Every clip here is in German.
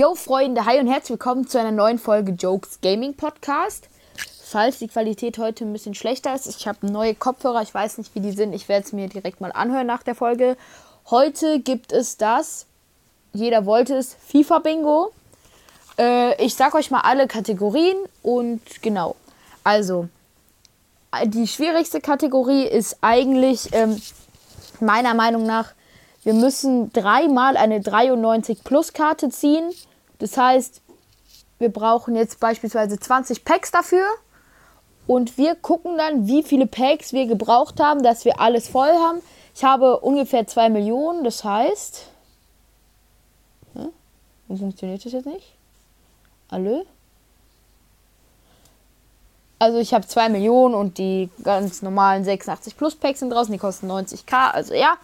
Yo Freunde, hi und herzlich willkommen zu einer neuen Folge Jokes Gaming Podcast. Falls die Qualität heute ein bisschen schlechter ist, ich habe neue Kopfhörer, ich weiß nicht, wie die sind, ich werde es mir direkt mal anhören nach der Folge. Heute gibt es das, jeder wollte es, FIFA Bingo. Äh, ich sag euch mal alle Kategorien und genau. Also, die schwierigste Kategorie ist eigentlich ähm, meiner Meinung nach wir müssen dreimal eine 93 Plus Karte ziehen. Das heißt, wir brauchen jetzt beispielsweise 20 Packs dafür. Und wir gucken dann, wie viele Packs wir gebraucht haben, dass wir alles voll haben. Ich habe ungefähr 2 Millionen, das heißt. Hm? Funktioniert das jetzt nicht? Alle? Also ich habe 2 Millionen und die ganz normalen 86 Plus Packs sind draußen, die kosten 90k. Also ja,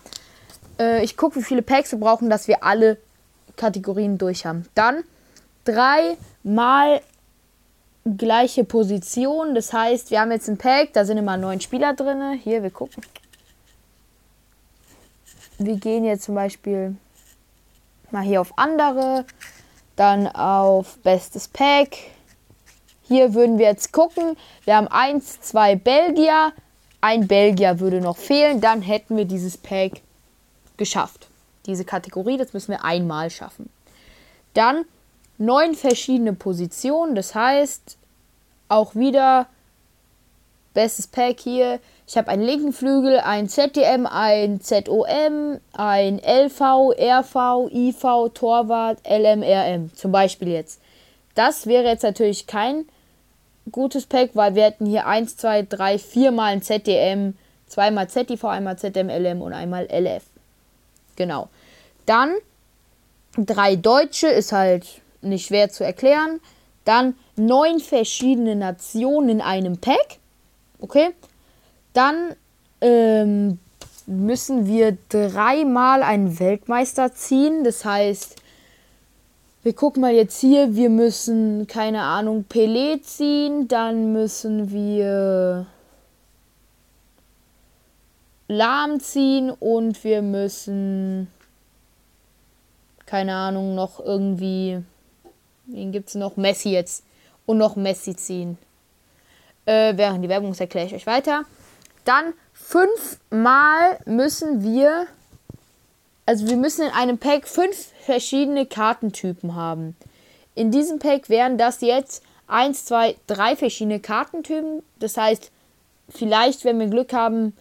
äh, ich gucke, wie viele Packs wir brauchen, dass wir alle Kategorien durch haben. Dann dreimal gleiche Position. Das heißt, wir haben jetzt ein Pack, da sind immer neun Spieler drin. Hier, wir gucken. Wir gehen jetzt zum Beispiel mal hier auf andere, dann auf bestes Pack. Hier würden wir jetzt gucken. Wir haben eins, zwei Belgier. Ein Belgier würde noch fehlen. Dann hätten wir dieses Pack geschafft. Diese Kategorie, das müssen wir einmal schaffen. Dann neun verschiedene Positionen, das heißt auch wieder bestes Pack hier. Ich habe einen linken Flügel, ein ZDM, ein ZOM, ein LV, RV, IV, Torwart, LMRM. Zum Beispiel jetzt. Das wäre jetzt natürlich kein gutes Pack, weil wir hätten hier 1, 2, 3, 4 mal ein ZDM, zweimal ZTV, einmal ZMLM und einmal LF. Genau. Dann drei Deutsche ist halt nicht schwer zu erklären. Dann neun verschiedene Nationen in einem Pack. Okay. Dann ähm, müssen wir dreimal einen Weltmeister ziehen. Das heißt, wir gucken mal jetzt hier, wir müssen, keine Ahnung, Pelé ziehen. Dann müssen wir lahm ziehen und wir müssen, keine Ahnung, noch irgendwie, wen gibt es noch? Messi jetzt. Und noch Messi ziehen. Äh, während die Werbung erkläre ich euch weiter. Dann fünfmal müssen wir, also wir müssen in einem Pack fünf verschiedene Kartentypen haben. In diesem Pack wären das jetzt eins, zwei, drei verschiedene Kartentypen. Das heißt, vielleicht, wenn wir Glück haben,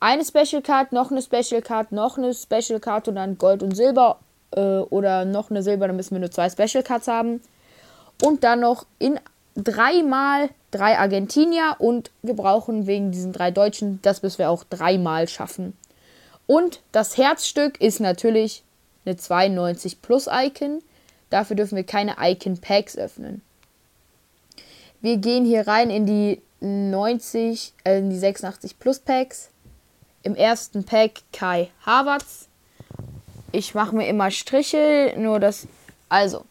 eine Special Card, noch eine Special Card, noch eine Special Card und dann Gold und Silber äh, oder noch eine Silber, dann müssen wir nur zwei Special Cards haben. Und dann noch in dreimal drei Argentinier und wir brauchen wegen diesen drei Deutschen, das müssen wir auch dreimal schaffen. Und das Herzstück ist natürlich eine 92 Plus Icon. Dafür dürfen wir keine Icon Packs öffnen. Wir gehen hier rein in die 90, äh, in die 86 Plus Packs. Im ersten Pack Kai Havertz. Ich mache mir immer Striche, nur das. Also,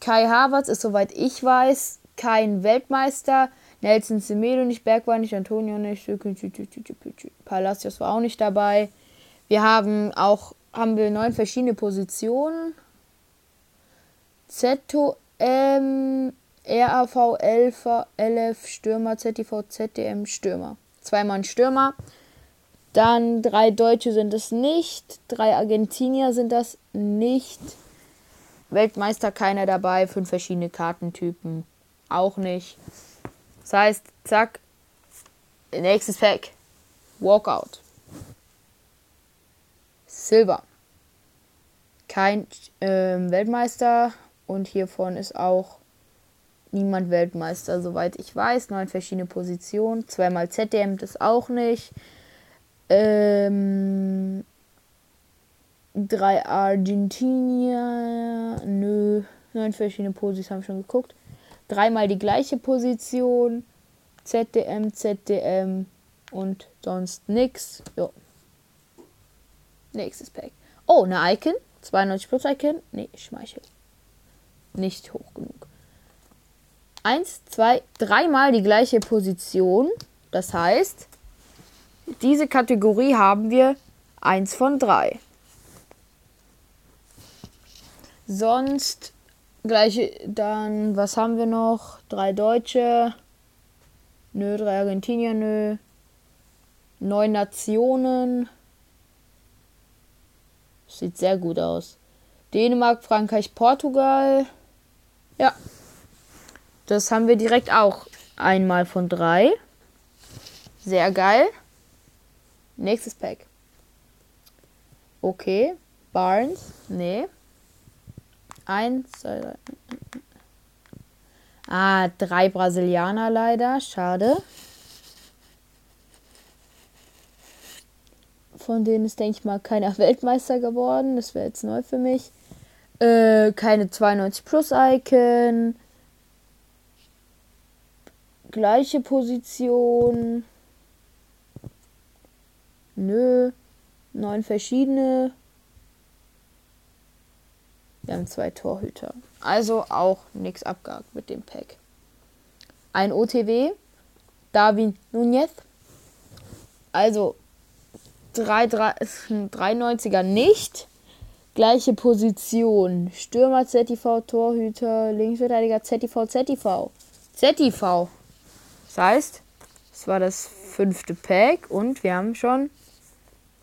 Kai Havertz ist, soweit ich weiß, kein Weltmeister. Nelson Semedo nicht, Berg nicht, Antonio nicht, Palacios war auch nicht dabei. Wir haben auch haben wir neun verschiedene Positionen. ZOM, RAV, LF, LF, Stürmer, ZTV, ZDM, Stürmer. Zweimal ein Stürmer. Dann drei Deutsche sind es nicht, drei Argentinier sind das nicht. Weltmeister keiner dabei, fünf verschiedene Kartentypen auch nicht. Das heißt, zack, nächstes Pack. Walkout. Silber. Kein ähm, Weltmeister und hiervon ist auch niemand Weltmeister, soweit ich weiß. Neun verschiedene Positionen. Zweimal ZDM das auch nicht. Ähm, drei Argentinier. Nö. Neun verschiedene Positionen haben schon geguckt. Dreimal die gleiche Position. ZDM, ZDM und sonst nix. Jo. Nächstes Pack. Oh, eine Icon. 92 plus Icon. Nee, Schmeichel. Nicht hoch genug. Eins, zwei, dreimal die gleiche Position. Das heißt, diese Kategorie haben wir 1 von 3. Sonst Gleiche, dann, was haben wir noch? Drei Deutsche. Nö, drei Argentinier, nö. Neun Nationen. Sieht sehr gut aus. Dänemark, Frankreich, Portugal. Ja. Das haben wir direkt auch einmal von drei. Sehr geil. Nächstes Pack. Okay. Barnes. Nee. Eins, zwei, drei. Ah, drei Brasilianer leider. Schade. Von denen ist, denke ich mal, keiner Weltmeister geworden. Das wäre jetzt neu für mich. Äh, keine 92 Plus Icon. Gleiche Position. Nö. Neun verschiedene. Wir haben zwei Torhüter. Also auch nichts abgehakt mit dem Pack. Ein OTW. Darwin Nunez. Also 3, 3, 93er nicht. Gleiche Position. Stürmer ZTV, Torhüter, Linksverteidiger ZTV, ZTV. ZTV. Das heißt, es war das fünfte Pack und wir haben schon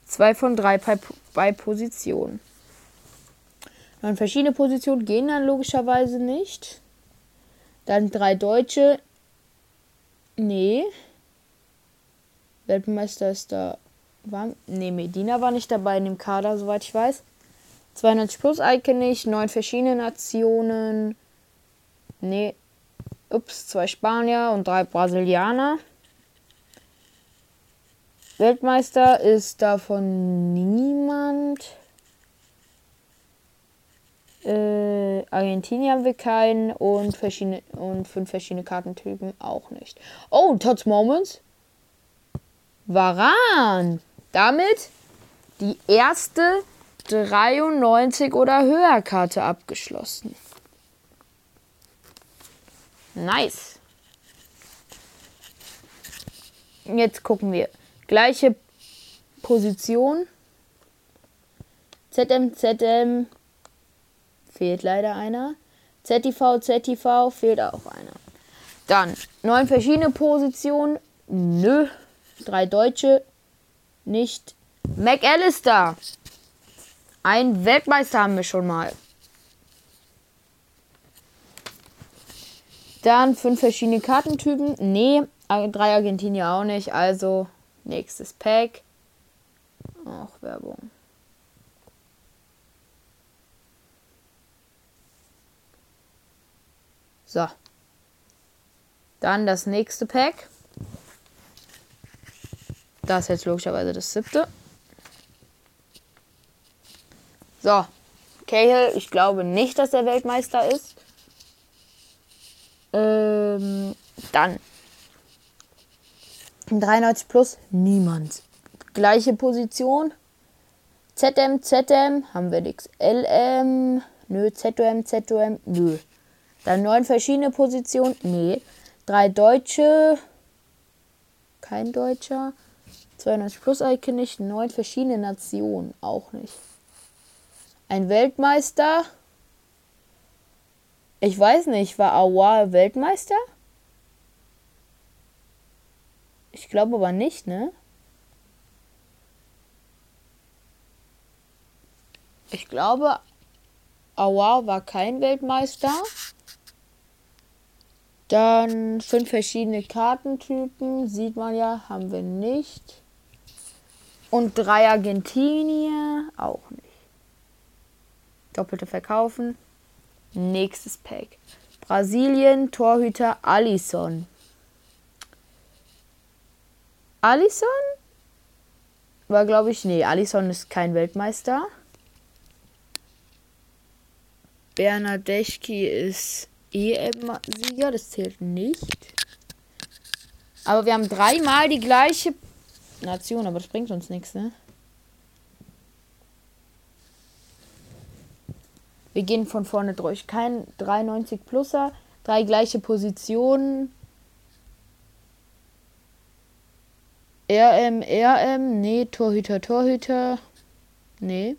zwei von drei bei, bei Positionen. Dann verschiedene Positionen gehen dann logischerweise nicht. Dann drei Deutsche. Nee. Weltmeister ist da. War, nee, Medina war nicht dabei in dem Kader, soweit ich weiß. 92 plus Icon nicht. Neun verschiedene Nationen. Nee. Ups, zwei Spanier und drei Brasilianer. Weltmeister ist davon niemand. Äh, Argentinien haben wir keinen und, verschiedene, und fünf verschiedene Kartentypen auch nicht. Oh, Tots Moments. Varan. Damit die erste 93 oder höher Karte abgeschlossen. Nice. Jetzt gucken wir. Gleiche Position. ZM, ZM, Fehlt leider einer. ZTV, ZTV, fehlt auch einer. Dann neun verschiedene Positionen. Nö. Drei Deutsche. Nicht. McAllister. Ein Weltmeister haben wir schon mal. Dann fünf verschiedene Kartentypen. Nee, drei Argentinier auch nicht. Also nächstes Pack. Auch Werbung. So. Dann das nächste Pack. Das ist jetzt logischerweise das siebte. So. Cahill, ich glaube nicht, dass er Weltmeister ist. Ähm, dann. 93 plus, niemand. Gleiche Position. ZM, ZM, haben wir nichts. LM, nö, ZOM, ZOM, nö. Dann neun verschiedene Positionen. Nee. Drei Deutsche. Kein Deutscher. 92 plus Icon nicht. Neun verschiedene Nationen. Auch nicht. Ein Weltmeister. Ich weiß nicht, war Awa Weltmeister? Ich glaube aber nicht, ne? Ich glaube, Awa war kein Weltmeister. Dann fünf verschiedene Kartentypen, sieht man ja, haben wir nicht. Und drei Argentinier, auch nicht. Doppelte verkaufen. Nächstes Pack. Brasilien, Torhüter Alisson. Alisson? War, glaube ich, nee, Alisson ist kein Weltmeister. Bernadeschi ist EM-Sieger, das zählt nicht. Aber wir haben dreimal die gleiche Nation, aber das bringt uns nichts, ne? Wir gehen von vorne durch. Kein 93 Pluser, drei gleiche Positionen. RM, RM, nee, Torhüter, Torhüter, nee.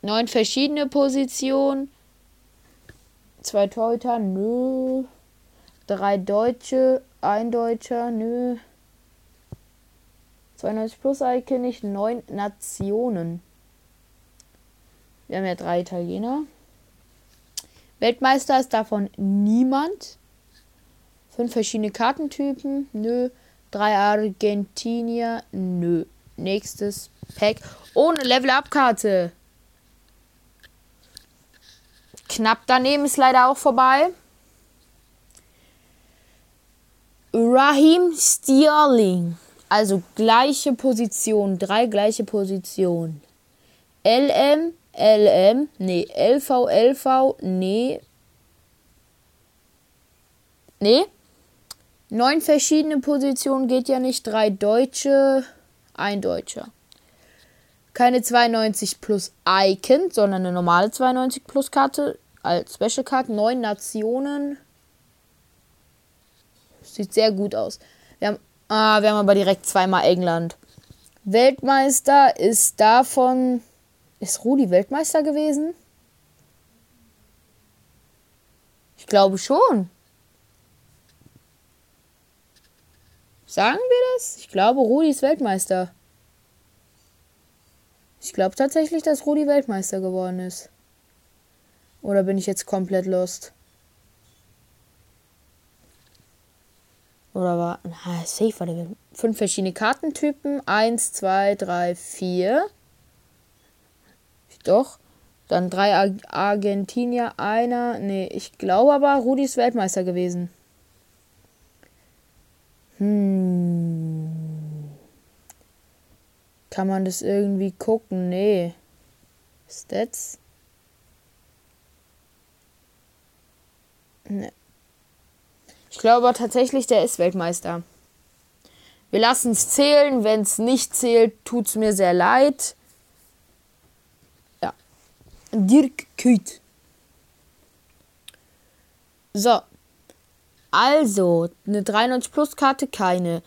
Neun verschiedene Positionen. Zwei Torhüter, nö. Drei Deutsche, ein Deutscher, nö. 92 plus Icon nicht. Neun Nationen. Wir haben ja drei Italiener. Weltmeister ist davon niemand. Fünf verschiedene Kartentypen, nö. Drei Argentinier, nö. Nächstes Pack ohne Level-Up-Karte. Knapp daneben ist leider auch vorbei. Raheem Sterling. Also gleiche Position, drei gleiche Positionen. LM, LM, nee, LV, LV, nee. Nee. Neun verschiedene Positionen geht ja nicht. Drei Deutsche, ein Deutscher. Keine 92 plus Icon, sondern eine normale 92 plus Karte als Special Card. Neun Nationen. Sieht sehr gut aus. Wir haben, ah, wir haben aber direkt zweimal England. Weltmeister ist davon. Ist Rudi Weltmeister gewesen? Ich glaube schon. Sagen wir das? Ich glaube, Rudi ist Weltmeister. Ich glaube tatsächlich, dass Rudi Weltmeister geworden ist. Oder bin ich jetzt komplett lost? Oder war. Na, safe war der. Fünf verschiedene Kartentypen. Eins, zwei, drei, vier. Doch. Dann drei Ar Argentinier, einer. Nee, ich glaube aber, Rudi ist Weltmeister gewesen. Hm. Kann man das irgendwie gucken? Nee. Stats? Nee. Ich glaube tatsächlich, der ist Weltmeister. Wir lassen es zählen. Wenn es nicht zählt, tut es mir sehr leid. Ja. Dirk Küt. So. Also, eine 93 Plus Karte, keine.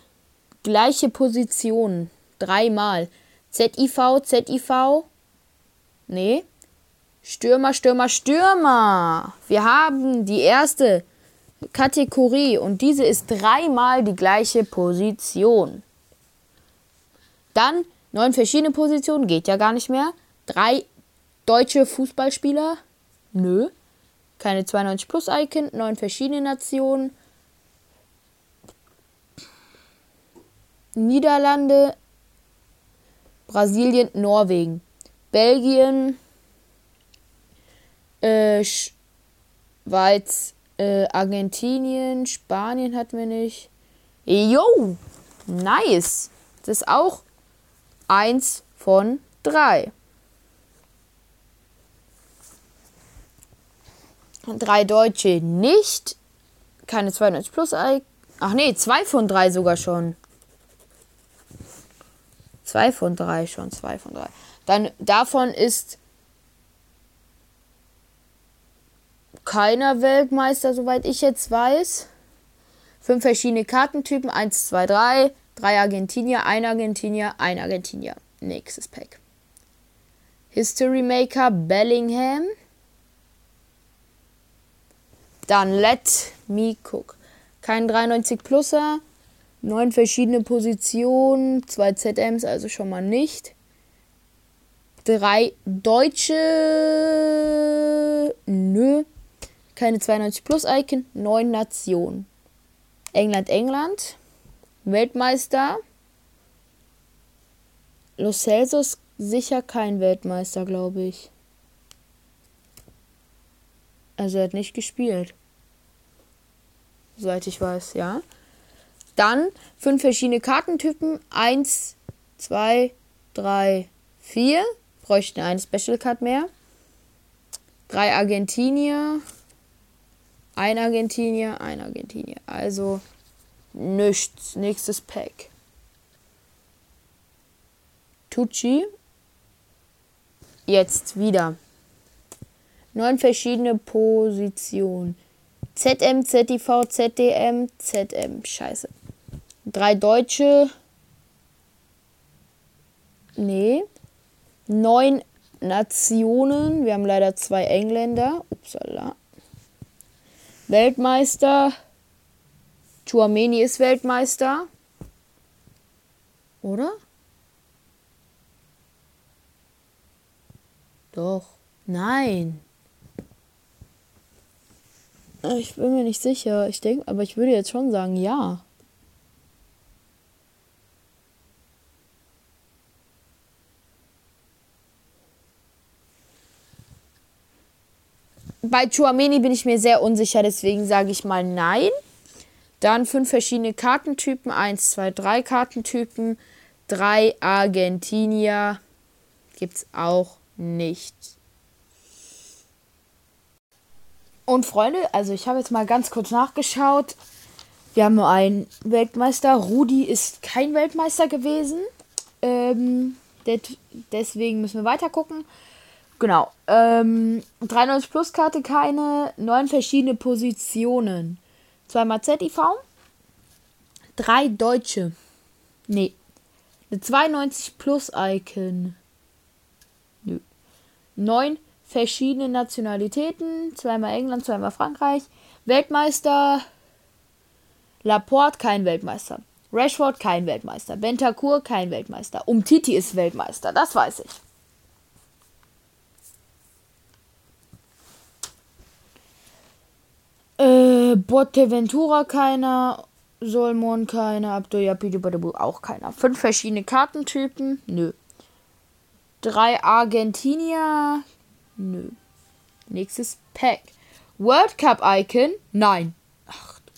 Gleiche Position. Dreimal. ZIV, ZIV. Nee. Stürmer, Stürmer, Stürmer. Wir haben die erste Kategorie und diese ist dreimal die gleiche Position. Dann neun verschiedene Positionen, geht ja gar nicht mehr. Drei deutsche Fußballspieler, nö. Keine 92 plus Icon, neun verschiedene Nationen. Niederlande, Brasilien, Norwegen, Belgien, äh, Schweiz, äh, Argentinien, Spanien hatten wir nicht. Jo, nice. Das ist auch eins von drei. Drei Deutsche nicht. Keine 92 plus. Ach nee, zwei von drei sogar schon. Zwei von drei schon, zwei von drei. Dann davon ist keiner Weltmeister, soweit ich jetzt weiß. Fünf verschiedene Kartentypen. Eins, zwei, drei. Drei Argentinier, ein Argentinier, ein Argentinier. Nächstes Pack. History Maker Bellingham. Dann Let Me Cook. Kein 93 Pluser. Neun verschiedene Positionen, zwei ZMs, also schon mal nicht. Drei Deutsche. Nö. Keine 92 plus Icon. Neun Nationen. England, England. Weltmeister. Los Celsos sicher kein Weltmeister, glaube ich. Also er hat nicht gespielt. Soweit ich weiß, ja. Dann fünf verschiedene Kartentypen. Eins, zwei, drei, vier. Bräuchten eine Special Card mehr. Drei Argentinier. Ein Argentinier, ein Argentinier. Also nichts. Nächstes Pack. Tucci. Jetzt wieder. Neun verschiedene Positionen. ZM, ZIV, ZDM, ZM. Scheiße. Drei Deutsche. Nee. Neun Nationen. Wir haben leider zwei Engländer. Upsala. Weltmeister. Chuameni ist Weltmeister. Oder? Doch. Nein. Ich bin mir nicht sicher. Ich denke, aber ich würde jetzt schon sagen, ja. Bei Chuameni bin ich mir sehr unsicher, deswegen sage ich mal nein. Dann fünf verschiedene Kartentypen. Eins, zwei, drei Kartentypen. Drei Argentinier gibt es auch nicht. Und Freunde, also ich habe jetzt mal ganz kurz nachgeschaut. Wir haben nur einen Weltmeister. Rudi ist kein Weltmeister gewesen. Ähm, deswegen müssen wir weiter gucken. Genau. Ähm, 93 Plus Karte keine. Neun verschiedene Positionen. Zweimal ZIV. Drei Deutsche. Nee. Eine 92 Plus Icon. Nö. Neun verschiedene Nationalitäten. Zweimal England, zweimal Frankreich. Weltmeister. Laporte kein Weltmeister. Rashford kein Weltmeister. Bentancur kein Weltmeister. Umtiti ist Weltmeister. Das weiß ich. Äh, Boteventura keiner. Solmon keiner. Abdul auch keiner. Fünf verschiedene Kartentypen. Nö. Drei Argentinier. Nö. Nächstes Pack. World Cup Icon. Nein. Ach du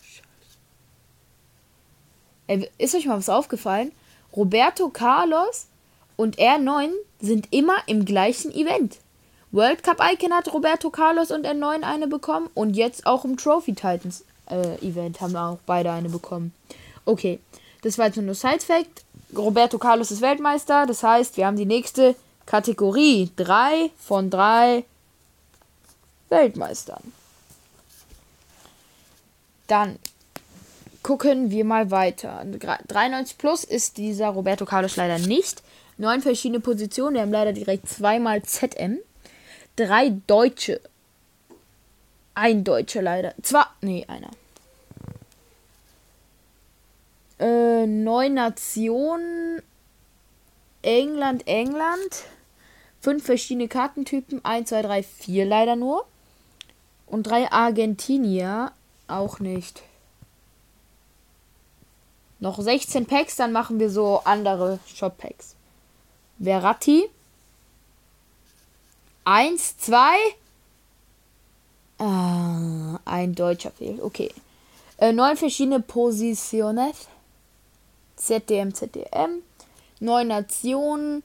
Scheiße. ist euch mal was aufgefallen? Roberto Carlos und R9 sind immer im gleichen Event. World Cup Icon hat Roberto Carlos und R9 eine bekommen. Und jetzt auch im Trophy Titans äh, Event haben auch beide eine bekommen. Okay, das war jetzt nur Side Fact. Roberto Carlos ist Weltmeister. Das heißt, wir haben die nächste Kategorie. Drei von drei Weltmeistern. Dann gucken wir mal weiter. 93 plus ist dieser Roberto Carlos leider nicht. Neun verschiedene Positionen. Wir haben leider direkt zweimal ZM drei Deutsche. Ein Deutscher leider. Zwar, nee, einer. Äh, neun Nationen. England, England. Fünf verschiedene Kartentypen. Eins, zwei, drei, vier leider nur. Und drei Argentinier auch nicht. Noch 16 Packs, dann machen wir so andere Shop-Packs. Verratti. Eins, zwei. Ah, ein Deutscher fehlt. Okay. Äh, neun verschiedene Positionen. ZDM, ZDM. Neun Nationen.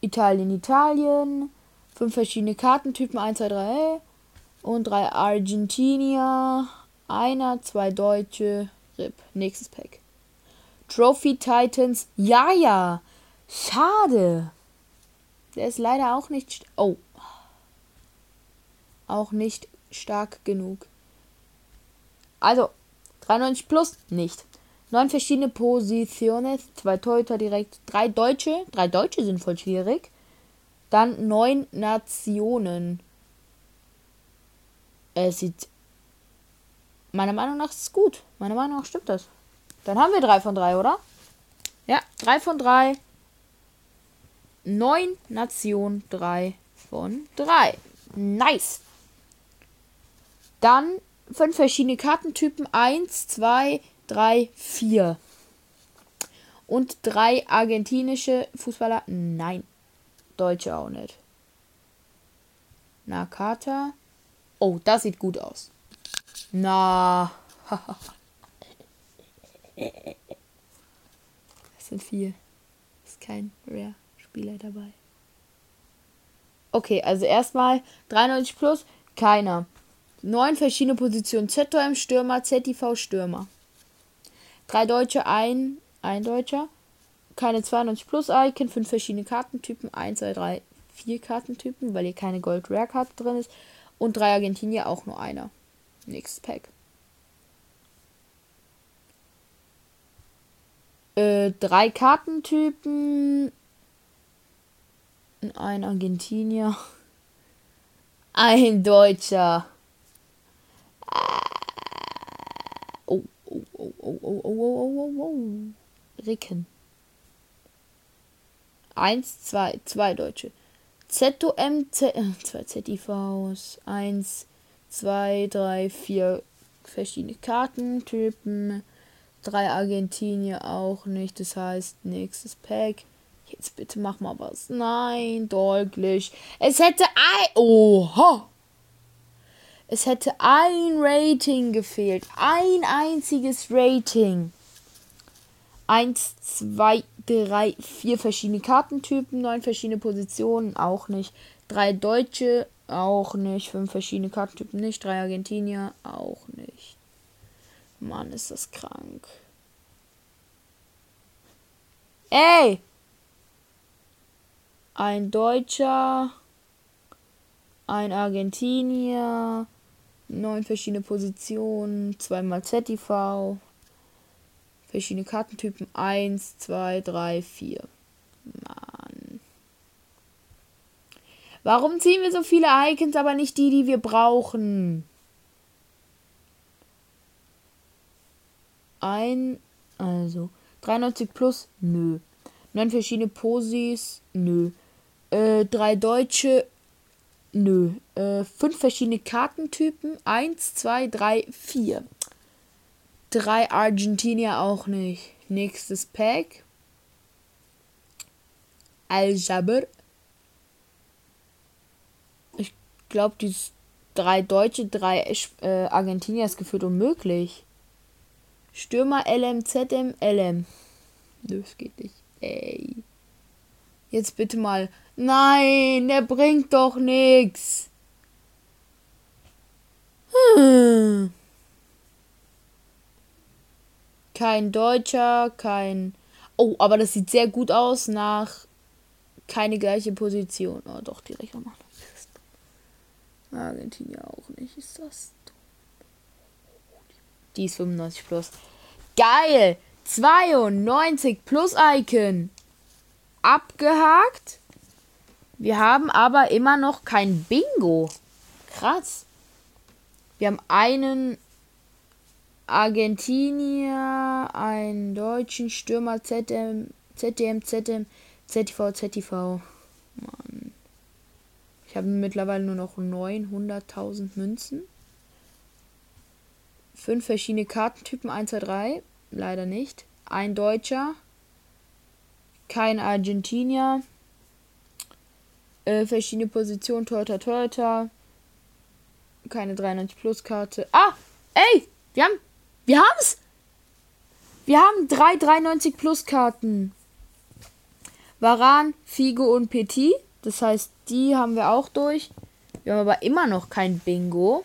Italien, Italien. Fünf verschiedene Kartentypen. 1, 2, 3. Und drei Argentinier. Einer, zwei Deutsche. RIP. Nächstes Pack. Trophy Titans. Ja, ja. Schade. Der ist leider auch nicht. Oh. Auch nicht stark genug. Also, 93 plus nicht. Neun verschiedene Positionen, zwei Torhüter direkt, drei Deutsche. Drei Deutsche sind voll schwierig. Dann neun Nationen. Es sieht. Meiner Meinung nach ist gut. Meiner Meinung nach stimmt das. Dann haben wir drei von drei, oder? Ja, drei von drei. 9 Nation 3 von 3. Nice. Dann fünf verschiedene Kartentypen. 1, 2, 3, 4. Und drei argentinische Fußballer. Nein. Deutsche auch nicht. Nakata. Oh, das sieht gut aus. Na. das sind vier. Ist kein Rare. Spieler dabei. Okay, also erstmal 93 plus, keiner. Neun verschiedene Positionen. ZTM Stürmer, ZTV Stürmer. Drei Deutsche, ein, ein Deutscher. Keine 92 plus Icon, fünf verschiedene Kartentypen. 1, 2, 3, vier Kartentypen, weil hier keine Gold Rare Karte drin ist. Und drei Argentinier, auch nur einer. Nächstes Pack. Äh, drei Kartentypen, ein Argentinier, ein Deutscher. Oh, oh, oh, oh, oh, oh, oh. Ricken. Eins, zwei, zwei Deutsche. ZOM, Z, äh, zwei ZIVs. Eins, zwei, drei, vier verschiedene Kartentypen. Drei Argentinier auch nicht. Das heißt, nächstes Pack. Jetzt bitte mach mal was. Nein, deutlich. Es hätte ein. Oha! Es hätte ein Rating gefehlt. Ein einziges Rating. Eins, zwei, drei, vier verschiedene Kartentypen, neun verschiedene Positionen, auch nicht. Drei Deutsche, auch nicht. Fünf verschiedene Kartentypen nicht. Drei Argentinier, auch nicht. Mann, ist das krank. Ey! Ein Deutscher, ein Argentinier, neun verschiedene Positionen, zweimal ZTV, verschiedene Kartentypen, eins, zwei, drei, vier. Mann. Warum ziehen wir so viele Icons, aber nicht die, die wir brauchen? Ein, also 93 plus, nö. Neun verschiedene Posis, nö. Äh, drei deutsche, nö. Äh, fünf verschiedene Kartentypen, eins, zwei, drei, vier. Drei Argentinier auch nicht. Nächstes Pack. Al-Jabr. Ich glaube, die drei Deutsche, drei äh, Argentinier ist gefühlt unmöglich. Stürmer LM, ZM, LM. Das geht nicht. Ey. Jetzt bitte mal. Nein, der bringt doch nichts. Hm. Kein Deutscher, kein. Oh, aber das sieht sehr gut aus nach keine gleiche Position. Oh, doch, die Rechte machen. Argentinien auch nicht. Ist das die ist 95 plus. Geil! 92 plus Icon. Abgehakt. Wir haben aber immer noch kein Bingo. Krass. Wir haben einen Argentinier, einen deutschen Stürmer, ZM, ZDM, ZM, ZTV, ZTV. Mann. Ich habe mittlerweile nur noch 900.000 Münzen. Fünf verschiedene Kartentypen, 1, 2, 3 leider nicht. Ein Deutscher, kein Argentinier, äh, verschiedene Positionen, Toyota, Toyota, keine 93 Plus Karte. Ah, ey, wir haben, wir haben's. Wir haben drei 93 Plus Karten. Varan, Figo und Petit. Das heißt, die haben wir auch durch. Wir haben aber immer noch kein Bingo.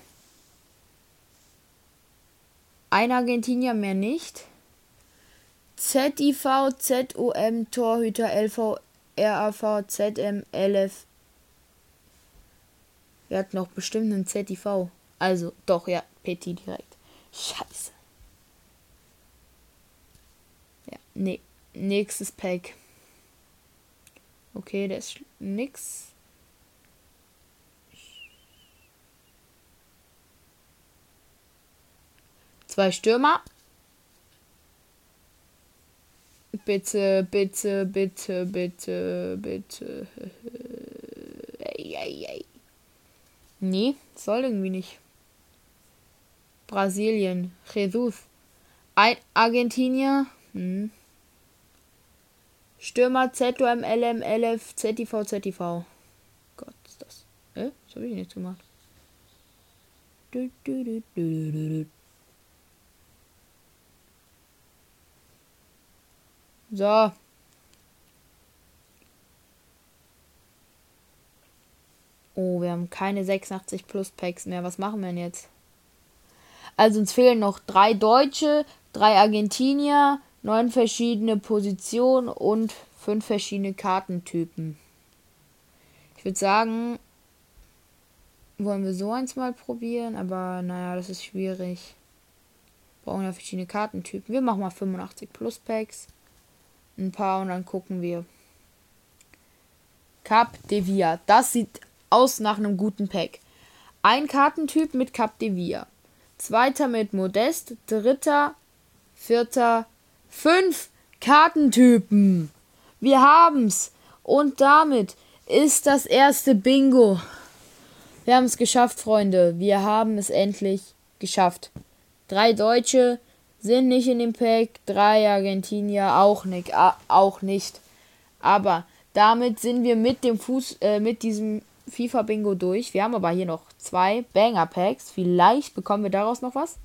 Ein Argentinier mehr nicht. ZIV, ZOM, Torhüter, LV, RAV, ZM, LF. Er hat noch bestimmt einen ZIV. Also, doch, ja, Petit direkt. Scheiße. Ja, nee. Nächstes Pack. Okay, das ist nix. Zwei Stürmer. Bitte, bitte, bitte, bitte, bitte. Ey, ey, ey. Nee, soll irgendwie nicht. Brasilien. Jesus. Ein Argentinier. Hm. Stürmer ZOM, LM, LF, ZTV, ZTV. Gott, ist das. Äh? Was habe ich nicht gemacht? Du, du, du, du, du, du. So. Oh, wir haben keine 86 Plus Packs mehr. Was machen wir denn jetzt? Also uns fehlen noch drei Deutsche, drei Argentinier, neun verschiedene Positionen und fünf verschiedene Kartentypen. Ich würde sagen, wollen wir so eins mal probieren, aber naja, das ist schwierig. Brauchen ja verschiedene Kartentypen. Wir machen mal 85 Plus Packs ein paar und dann gucken wir. Cap de Via. Das sieht aus nach einem guten Pack. Ein Kartentyp mit Cap de Via. Zweiter mit Modest. Dritter vierter, fünf Kartentypen. Wir haben's. Und damit ist das erste Bingo. Wir haben es geschafft, Freunde. Wir haben es endlich geschafft. Drei Deutsche sind nicht in dem Pack, drei Argentinier auch nicht, auch nicht. Aber damit sind wir mit dem Fuß, äh, mit diesem FIFA Bingo durch. Wir haben aber hier noch zwei Banger Packs. Vielleicht bekommen wir daraus noch was.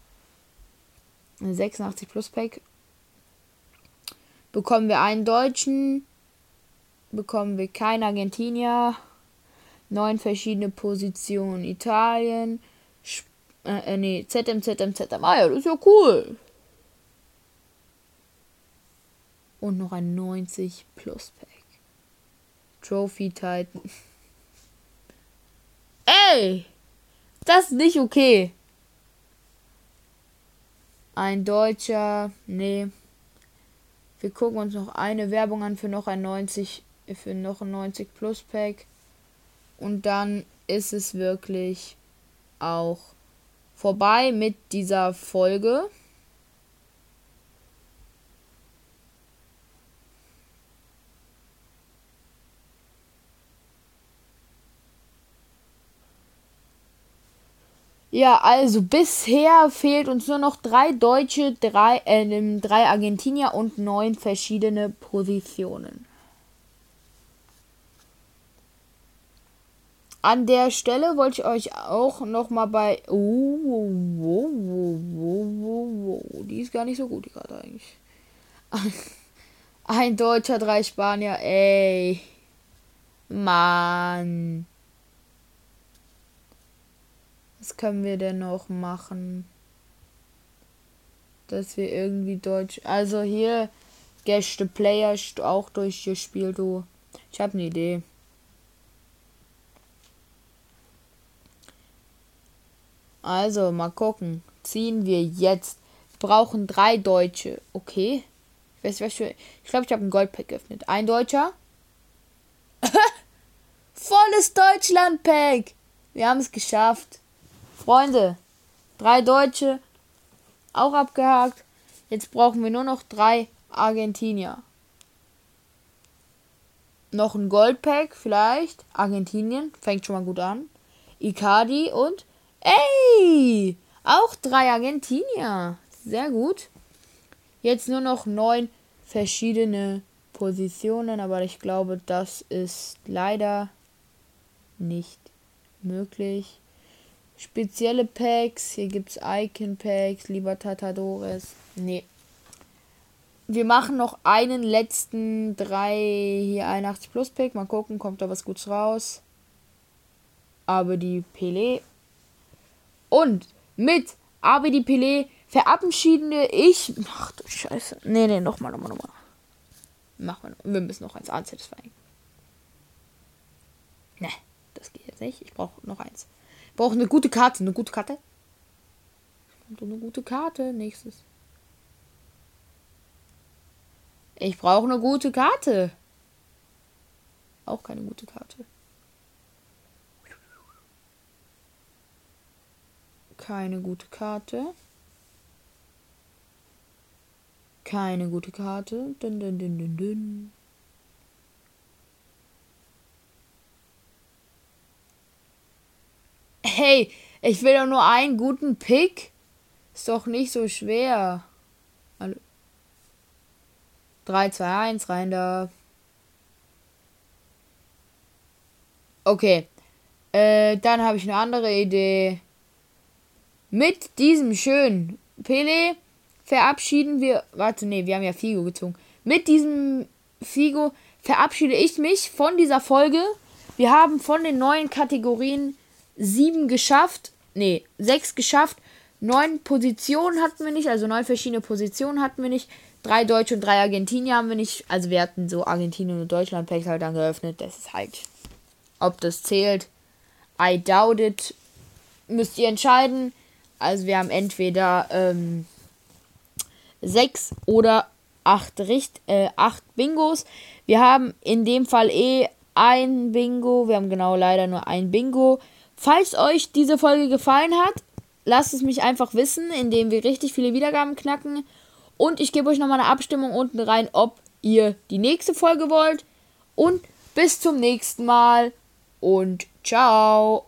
Ein 86 Plus Pack. Bekommen wir einen Deutschen. Bekommen wir keinen Argentinier. Neun verschiedene Positionen. Italien. Sp äh, äh, nee, ZM, ZM, ZM. Ah ja, das ist ja cool. Und noch ein 90 Plus Pack. Trophy Titan. Ey! Das ist nicht okay. Ein Deutscher. Nee. Wir gucken uns noch eine Werbung an für noch ein 90. Für noch ein 90 Plus Pack. Und dann ist es wirklich auch vorbei mit dieser Folge. Ja, also bisher fehlt uns nur noch drei Deutsche, drei, äh, drei Argentinier und neun verschiedene Positionen. An der Stelle wollte ich euch auch noch mal bei. Oh, oh, oh, oh, oh, oh, die ist gar nicht so gut gerade eigentlich. Ein Deutscher, drei Spanier, ey. Mann. Was können wir denn noch machen? Dass wir irgendwie Deutsch. Also hier Gäste Player auch durchgespielt, du. Ich habe eine Idee. Also, mal gucken. Ziehen wir jetzt. Wir brauchen drei Deutsche. Okay. Ich weiß, was für. Ich glaube, ich habe ein Goldpack geöffnet. Ein Deutscher. Volles Deutschland-Pack. Wir haben es geschafft. Freunde, drei Deutsche, auch abgehakt. Jetzt brauchen wir nur noch drei Argentinier. Noch ein Goldpack vielleicht. Argentinien, fängt schon mal gut an. Icardi und ey, auch drei Argentinier. Sehr gut. Jetzt nur noch neun verschiedene Positionen, aber ich glaube, das ist leider nicht möglich. Spezielle Packs. Hier gibt es Icon Packs, Libertadores. Nee. Wir machen noch einen letzten 3 hier 81 Plus Pack. Mal gucken, kommt da was Gutes raus. Aber die Pelé. Und mit Aber die Pelé verabschiede ich. Ach du Scheiße. Nee, nee, nochmal, nochmal, nochmal. Machen wir. Wir müssen noch eins ansatzfeigen. Ne, das geht jetzt nicht. Ich brauche noch eins. Brauche eine gute Karte. Eine gute Karte. Und eine gute Karte. Nächstes. Ich brauche eine gute Karte. Auch keine gute Karte. Keine gute Karte. Keine gute Karte. Dun, dun, dun, dun, dun. Hey, ich will doch nur einen guten Pick. Ist doch nicht so schwer. 3, 2, 1 rein da. Okay. Äh, dann habe ich eine andere Idee. Mit diesem schönen Pele verabschieden wir. Warte, nee, wir haben ja Figo gezogen. Mit diesem Figo verabschiede ich mich von dieser Folge. Wir haben von den neuen Kategorien sieben geschafft. Nee, sechs geschafft. Neun Positionen hatten wir nicht, also neun verschiedene Positionen hatten wir nicht. Drei Deutsche und drei Argentinier haben wir nicht. Also wir hatten so Argentinien und Deutschland Packs halt dann geöffnet. Das ist halt. Ob das zählt. I doubt it. Müsst ihr entscheiden. Also wir haben entweder ähm, sechs oder acht, Richt, äh, acht Bingos. Wir haben in dem Fall eh ein Bingo. Wir haben genau leider nur ein Bingo. Falls euch diese Folge gefallen hat, lasst es mich einfach wissen, indem wir richtig viele Wiedergaben knacken. Und ich gebe euch nochmal eine Abstimmung unten rein, ob ihr die nächste Folge wollt. Und bis zum nächsten Mal und ciao.